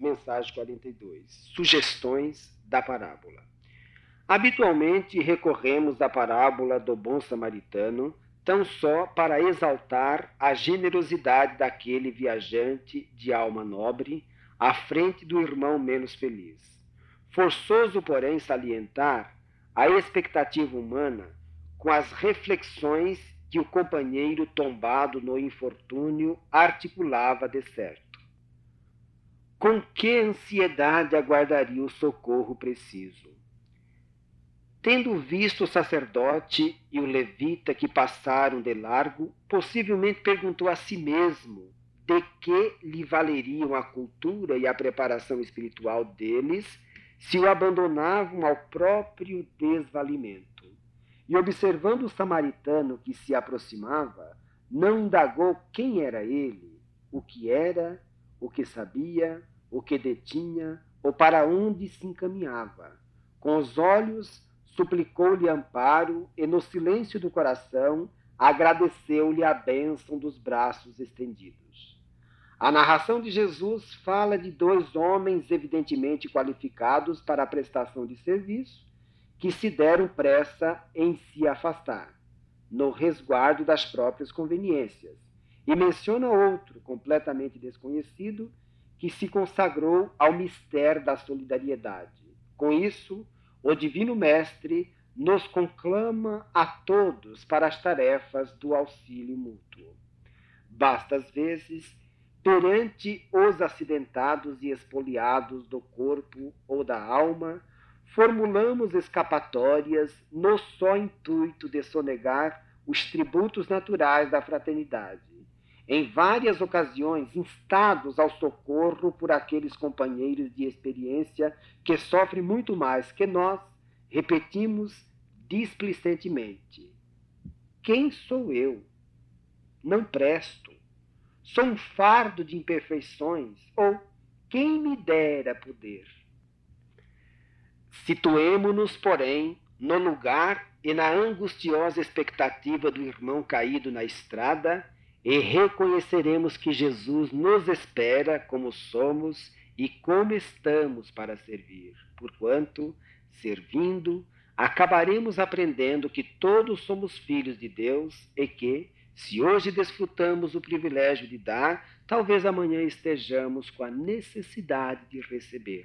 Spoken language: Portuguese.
mensagem 42. Sugestões da parábola. Habitualmente recorremos à parábola do bom samaritano tão só para exaltar a generosidade daquele viajante de alma nobre à frente do irmão menos feliz. Forçoso, porém, salientar a expectativa humana com as reflexões que o companheiro tombado no infortúnio articulava de certo. Com que ansiedade aguardaria o socorro preciso? Tendo visto o sacerdote e o levita que passaram de largo, possivelmente perguntou a si mesmo de que lhe valeriam a cultura e a preparação espiritual deles se o abandonavam ao próprio desvalimento. E observando o samaritano que se aproximava, não indagou quem era ele, o que era, o que sabia, o que detinha ou para onde se encaminhava. Com os olhos, suplicou-lhe amparo e, no silêncio do coração, agradeceu-lhe a bênção dos braços estendidos. A narração de Jesus fala de dois homens evidentemente qualificados para a prestação de serviço que se deram pressa em se afastar, no resguardo das próprias conveniências, e menciona outro, completamente desconhecido, que se consagrou ao mistério da solidariedade. Com isso, o Divino Mestre nos conclama a todos para as tarefas do auxílio mútuo. Basta, às vezes, perante os acidentados e espoliados do corpo ou da alma, formulamos escapatórias no só intuito de sonegar os tributos naturais da fraternidade. Em várias ocasiões, instados ao socorro por aqueles companheiros de experiência que sofrem muito mais que nós, repetimos displicentemente: Quem sou eu? Não presto. Sou um fardo de imperfeições, ou quem me dera poder? Situemo-nos, porém, no lugar e na angustiosa expectativa do irmão caído na estrada e reconheceremos que Jesus nos espera como somos e como estamos para servir, porquanto, servindo, acabaremos aprendendo que todos somos filhos de Deus e que, se hoje desfrutamos o privilégio de dar, talvez amanhã estejamos com a necessidade de receber.